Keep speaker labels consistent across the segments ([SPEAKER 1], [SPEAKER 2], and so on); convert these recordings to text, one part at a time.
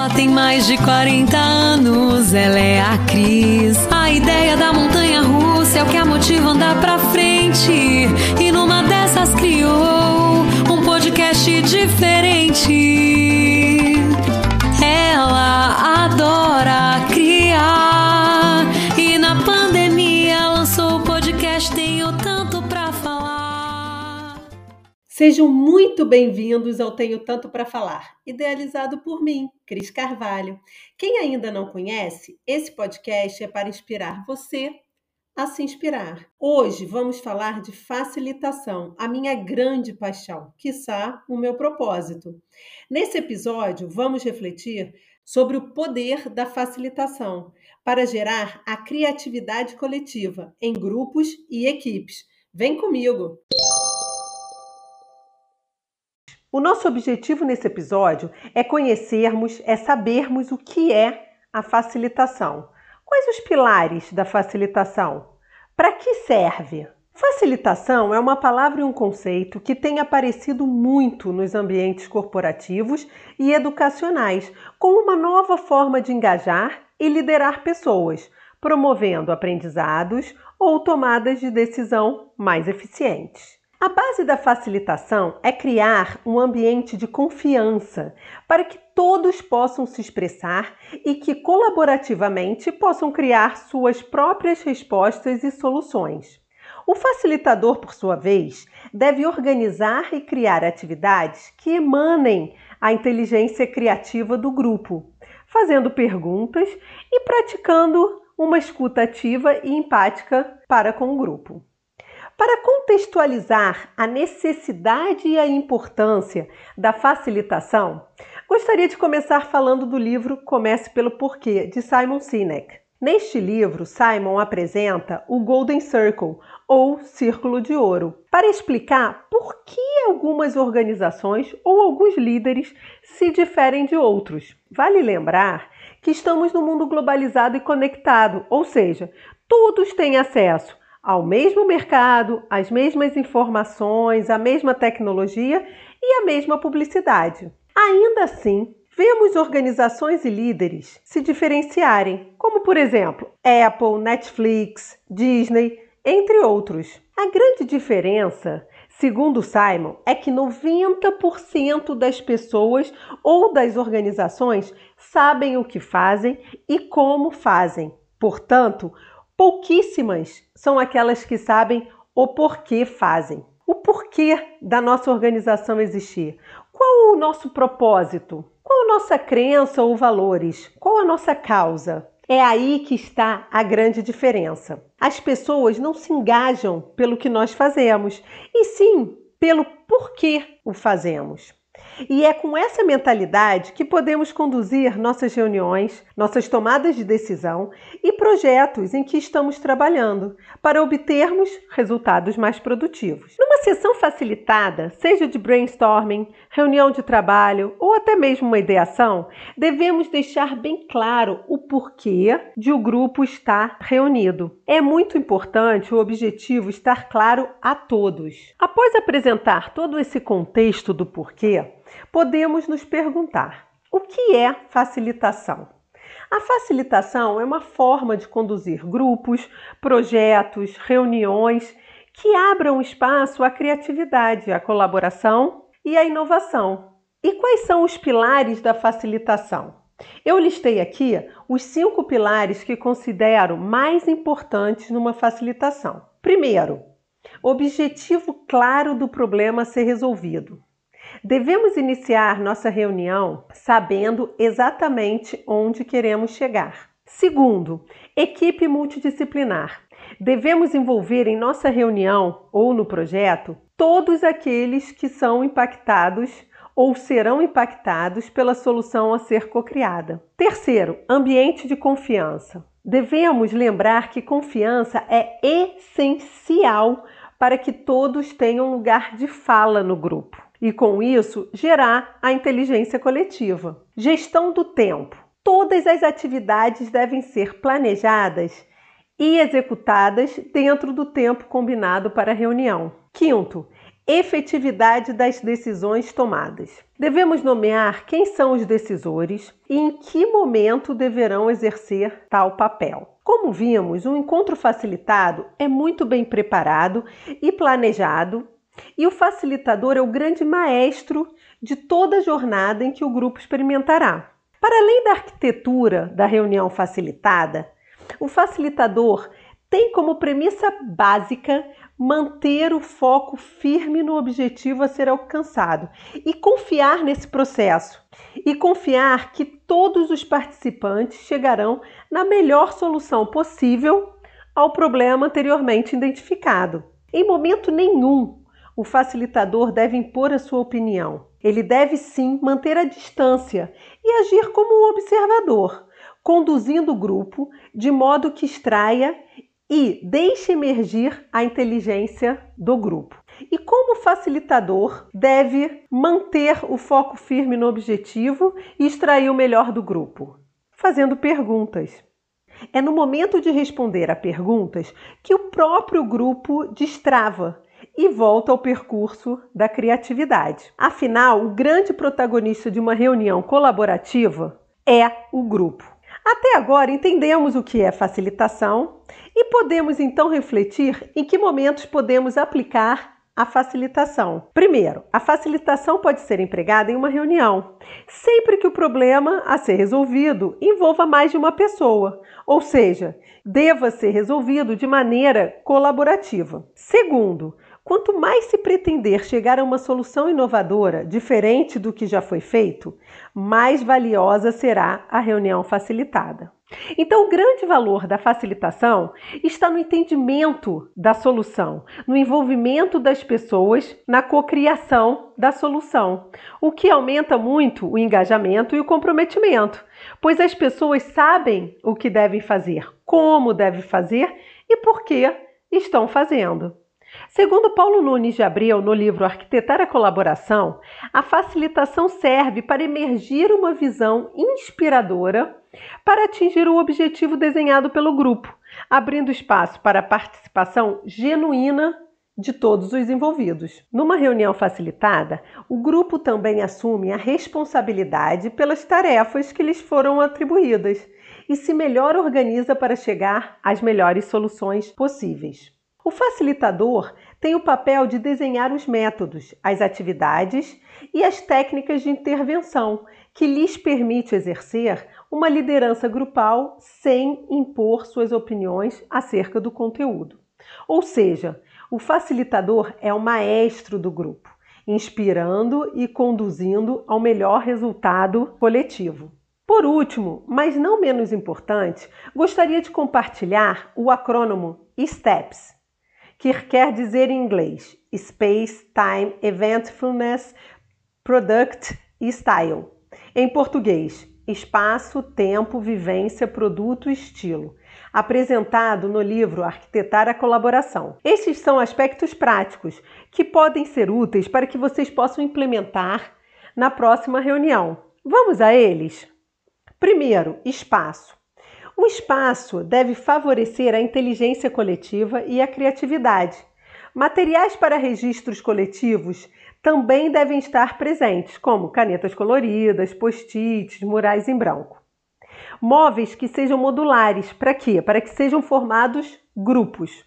[SPEAKER 1] Ela tem mais de 40 anos, ela é a Cris. A ideia da montanha russa é o que a motiva a andar pra frente. E numa dessas criou um podcast diferente. Ela adora criar. E na pandemia lançou o podcast Tenho Tanto Pra Falar.
[SPEAKER 2] Sejam muito bem-vindos ao Tenho Tanto para Falar, idealizado por mim, Cris Carvalho. Quem ainda não conhece, esse podcast é para inspirar você a se inspirar. Hoje vamos falar de facilitação, a minha grande paixão, quiçá o meu propósito. Nesse episódio, vamos refletir sobre o poder da facilitação para gerar a criatividade coletiva em grupos e equipes. Vem comigo! O nosso objetivo nesse episódio é conhecermos, é sabermos o que é a facilitação. Quais os pilares da facilitação? Para que serve? Facilitação é uma palavra e um conceito que tem aparecido muito nos ambientes corporativos e educacionais como uma nova forma de engajar e liderar pessoas, promovendo aprendizados ou tomadas de decisão mais eficientes. A base da facilitação é criar um ambiente de confiança para que todos possam se expressar e que colaborativamente possam criar suas próprias respostas e soluções. O facilitador, por sua vez, deve organizar e criar atividades que emanem a inteligência criativa do grupo, fazendo perguntas e praticando uma escuta ativa e empática para com o grupo. Para contextualizar a necessidade e a importância da facilitação, gostaria de começar falando do livro Comece pelo Porquê, de Simon Sinek. Neste livro, Simon apresenta o Golden Circle, ou Círculo de Ouro, para explicar por que algumas organizações ou alguns líderes se diferem de outros. Vale lembrar que estamos no mundo globalizado e conectado, ou seja, todos têm acesso ao mesmo mercado, às mesmas informações, à mesma tecnologia e à mesma publicidade. Ainda assim, vemos organizações e líderes se diferenciarem, como por exemplo Apple, Netflix, Disney, entre outros. A grande diferença, segundo Simon, é que 90% das pessoas ou das organizações sabem o que fazem e como fazem. Portanto, Pouquíssimas são aquelas que sabem o porquê fazem. O porquê da nossa organização existir. Qual o nosso propósito? Qual a nossa crença ou valores? Qual a nossa causa? É aí que está a grande diferença. As pessoas não se engajam pelo que nós fazemos, e sim pelo porquê o fazemos. E é com essa mentalidade que podemos conduzir nossas reuniões, nossas tomadas de decisão e projetos em que estamos trabalhando para obtermos resultados mais produtivos. Numa sessão facilitada, seja de brainstorming, reunião de trabalho ou até mesmo uma ideação, devemos deixar bem claro o porquê de o grupo estar reunido. É muito importante o objetivo estar claro a todos. Após apresentar todo esse contexto do porquê, podemos nos perguntar: o que é facilitação? A facilitação é uma forma de conduzir grupos, projetos, reuniões que abram espaço à criatividade, à colaboração e à inovação. E quais são os pilares da facilitação? Eu listei aqui os cinco pilares que considero mais importantes numa facilitação. Primeiro, objetivo claro do problema a ser resolvido. Devemos iniciar nossa reunião sabendo exatamente onde queremos chegar. Segundo, equipe multidisciplinar. Devemos envolver em nossa reunião ou no projeto todos aqueles que são impactados ou serão impactados pela solução a ser cocriada. Terceiro, ambiente de confiança. Devemos lembrar que confiança é essencial para que todos tenham lugar de fala no grupo e, com isso, gerar a inteligência coletiva. Gestão do tempo. Todas as atividades devem ser planejadas e executadas dentro do tempo combinado para a reunião. Quinto, efetividade das decisões tomadas. Devemos nomear quem são os decisores e em que momento deverão exercer tal papel. Como vimos, um encontro facilitado é muito bem preparado e planejado, e o facilitador é o grande maestro de toda a jornada em que o grupo experimentará. Para além da arquitetura da reunião facilitada, o facilitador tem como premissa básica manter o foco firme no objetivo a ser alcançado e confiar nesse processo e confiar que todos os participantes chegarão na melhor solução possível ao problema anteriormente identificado. Em momento nenhum, o facilitador deve impor a sua opinião. Ele deve sim manter a distância e agir como um observador, conduzindo o grupo de modo que extraia e deixe emergir a inteligência do grupo. E como facilitador, deve manter o foco firme no objetivo e extrair o melhor do grupo, fazendo perguntas. É no momento de responder a perguntas que o próprio grupo destrava e volta ao percurso da criatividade. Afinal, o grande protagonista de uma reunião colaborativa é o grupo. Até agora entendemos o que é facilitação e podemos então refletir em que momentos podemos aplicar a facilitação. Primeiro, a facilitação pode ser empregada em uma reunião, sempre que o problema a ser resolvido envolva mais de uma pessoa, ou seja, deva ser resolvido de maneira colaborativa. Segundo, Quanto mais se pretender chegar a uma solução inovadora, diferente do que já foi feito, mais valiosa será a reunião facilitada. Então, o grande valor da facilitação está no entendimento da solução, no envolvimento das pessoas na cocriação da solução, o que aumenta muito o engajamento e o comprometimento, pois as pessoas sabem o que devem fazer, como devem fazer e por que estão fazendo. Segundo Paulo Nunes de Abreu, no livro Arquitetar a Colaboração, a facilitação serve para emergir uma visão inspiradora para atingir o objetivo desenhado pelo grupo, abrindo espaço para a participação genuína de todos os envolvidos. Numa reunião facilitada, o grupo também assume a responsabilidade pelas tarefas que lhes foram atribuídas e se melhor organiza para chegar às melhores soluções possíveis. O facilitador tem o papel de desenhar os métodos, as atividades e as técnicas de intervenção que lhes permite exercer uma liderança grupal sem impor suas opiniões acerca do conteúdo. Ou seja, o facilitador é o maestro do grupo, inspirando e conduzindo ao melhor resultado coletivo. Por último, mas não menos importante, gostaria de compartilhar o acrônimo STEPS que quer dizer em inglês Space, Time, Eventfulness, Product e Style. Em português, espaço, tempo, vivência, produto e estilo. Apresentado no livro Arquitetar a Colaboração. Estes são aspectos práticos que podem ser úteis para que vocês possam implementar na próxima reunião. Vamos a eles? Primeiro, espaço. O espaço deve favorecer a inteligência coletiva e a criatividade. Materiais para registros coletivos também devem estar presentes, como canetas coloridas, post-its, murais em branco. Móveis que sejam modulares, para quê? Para que sejam formados grupos.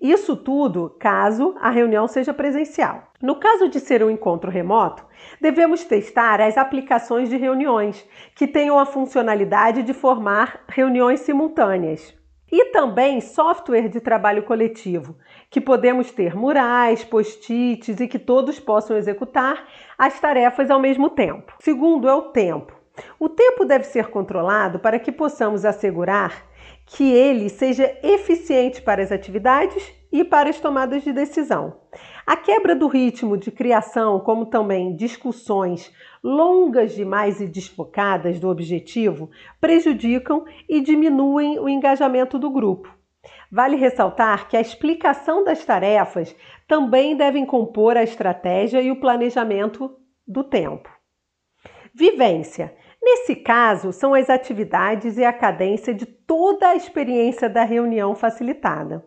[SPEAKER 2] Isso tudo caso a reunião seja presencial. No caso de ser um encontro remoto, devemos testar as aplicações de reuniões que tenham a funcionalidade de formar reuniões simultâneas. E também software de trabalho coletivo, que podemos ter murais, post-its e que todos possam executar as tarefas ao mesmo tempo. Segundo é o tempo. O tempo deve ser controlado para que possamos assegurar que ele seja eficiente para as atividades e para as tomadas de decisão. A quebra do ritmo de criação, como também discussões longas demais e desfocadas do objetivo, prejudicam e diminuem o engajamento do grupo. Vale ressaltar que a explicação das tarefas também devem compor a estratégia e o planejamento do tempo. Vivência Nesse caso, são as atividades e a cadência de toda a experiência da reunião facilitada.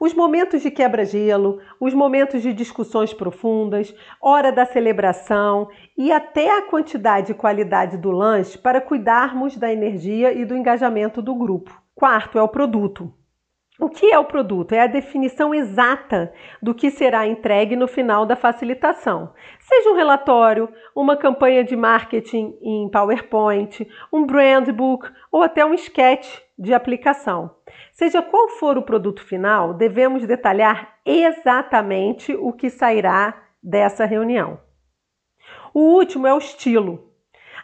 [SPEAKER 2] Os momentos de quebra-gelo, os momentos de discussões profundas, hora da celebração e até a quantidade e qualidade do lanche para cuidarmos da energia e do engajamento do grupo. Quarto é o produto. O que é o produto? É a definição exata do que será entregue no final da facilitação. Seja um relatório, uma campanha de marketing em PowerPoint, um brand book ou até um sketch de aplicação. Seja qual for o produto final, devemos detalhar exatamente o que sairá dessa reunião. O último é o estilo.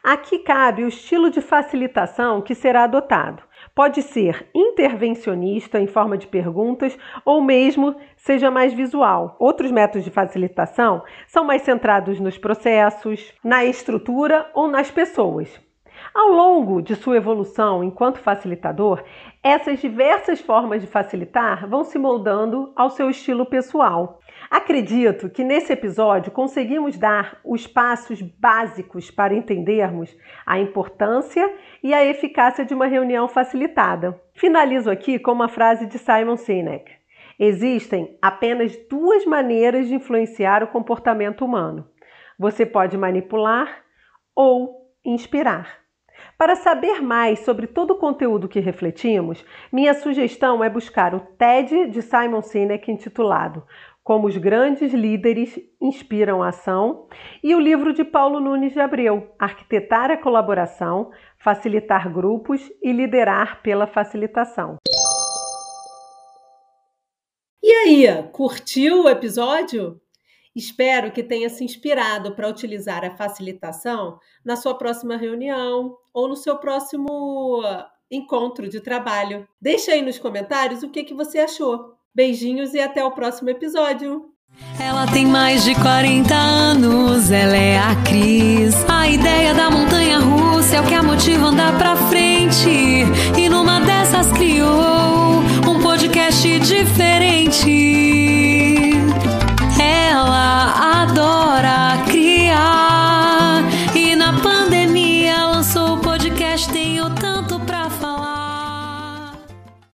[SPEAKER 2] Aqui cabe o estilo de facilitação que será adotado. Pode ser intervencionista em forma de perguntas ou mesmo seja mais visual. Outros métodos de facilitação são mais centrados nos processos, na estrutura ou nas pessoas. Ao longo de sua evolução enquanto facilitador, essas diversas formas de facilitar vão se moldando ao seu estilo pessoal. Acredito que nesse episódio conseguimos dar os passos básicos para entendermos a importância e a eficácia de uma reunião facilitada. Finalizo aqui com uma frase de Simon Sinek. Existem apenas duas maneiras de influenciar o comportamento humano. Você pode manipular ou inspirar. Para saber mais sobre todo o conteúdo que refletimos, minha sugestão é buscar o TED de Simon Sinek intitulado como os grandes líderes inspiram a ação, e o livro de Paulo Nunes de Abreu, Arquitetar a Colaboração, Facilitar Grupos e Liderar pela Facilitação.
[SPEAKER 3] E aí, curtiu o episódio? Espero que tenha se inspirado para utilizar a facilitação na sua próxima reunião ou no seu próximo encontro de trabalho. Deixa aí nos comentários o que, que você achou. Beijinhos e até o próximo episódio.
[SPEAKER 1] Ela tem mais de 40 anos, ela é a Cris. A ideia da montanha russa é o que a motiva andar pra frente. E numa dessas criou um podcast diferente.